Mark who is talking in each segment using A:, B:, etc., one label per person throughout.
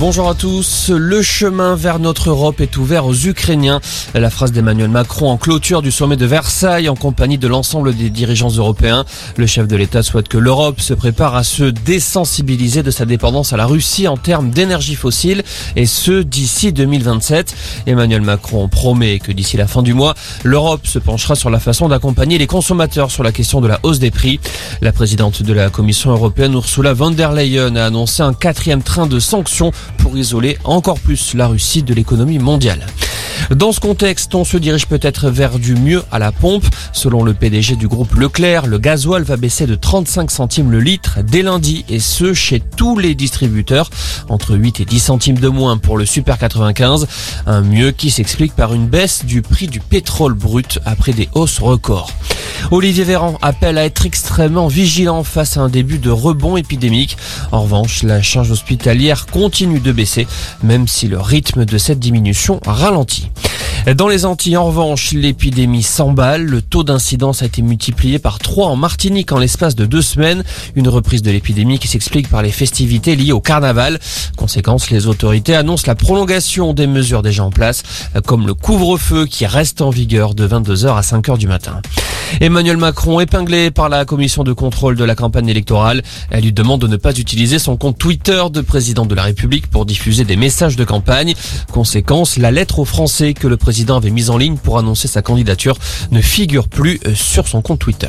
A: Bonjour à tous. Le chemin vers notre Europe est ouvert aux Ukrainiens. La phrase d'Emmanuel Macron en clôture du sommet de Versailles en compagnie de l'ensemble des dirigeants européens. Le chef de l'État souhaite que l'Europe se prépare à se désensibiliser de sa dépendance à la Russie en termes d'énergie fossile et ce d'ici 2027. Emmanuel Macron promet que d'ici la fin du mois, l'Europe se penchera sur la façon d'accompagner les consommateurs sur la question de la hausse des prix. La présidente de la Commission européenne Ursula von der Leyen a annoncé un quatrième train de sanctions pour isoler encore plus la Russie de l'économie mondiale. Dans ce contexte, on se dirige peut-être vers du mieux à la pompe. Selon le PDG du groupe Leclerc, le gasoil va baisser de 35 centimes le litre dès lundi et ce chez tous les distributeurs, entre 8 et 10 centimes de moins pour le Super 95. Un mieux qui s'explique par une baisse du prix du pétrole brut après des hausses records. Olivier Véran appelle à être extrêmement vigilant face à un début de rebond épidémique. En revanche, la charge hospitalière continue de baisser, même si le rythme de cette diminution ralentit. Dans les Antilles, en revanche, l'épidémie s'emballe. Le taux d'incidence a été multiplié par 3 en Martinique en l'espace de deux semaines. Une reprise de l'épidémie qui s'explique par les festivités liées au carnaval. Conséquence, les autorités annoncent la prolongation des mesures déjà en place, comme le couvre-feu qui reste en vigueur de 22h à 5h du matin. Emmanuel Macron épinglé par la commission de contrôle de la campagne électorale. Elle lui demande de ne pas utiliser son compte Twitter de président de la République pour diffuser des messages de campagne. Conséquence, la lettre aux Français que le président avait mise en ligne pour annoncer sa candidature ne figure plus euh, sur son compte Twitter.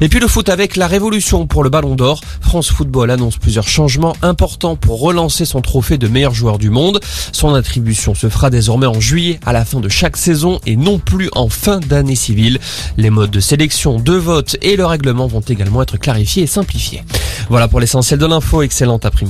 A: Et puis le foot avec la révolution pour le Ballon d'Or. France Football annonce plusieurs changements importants pour relancer son trophée de meilleur joueur du monde. Son attribution se fera désormais en juillet à la fin de chaque saison et non plus en fin d'année civile. Les modes de sélection, de vote et le règlement vont également être clarifiés et simplifiés. Voilà pour l'essentiel de l'info. Excellente après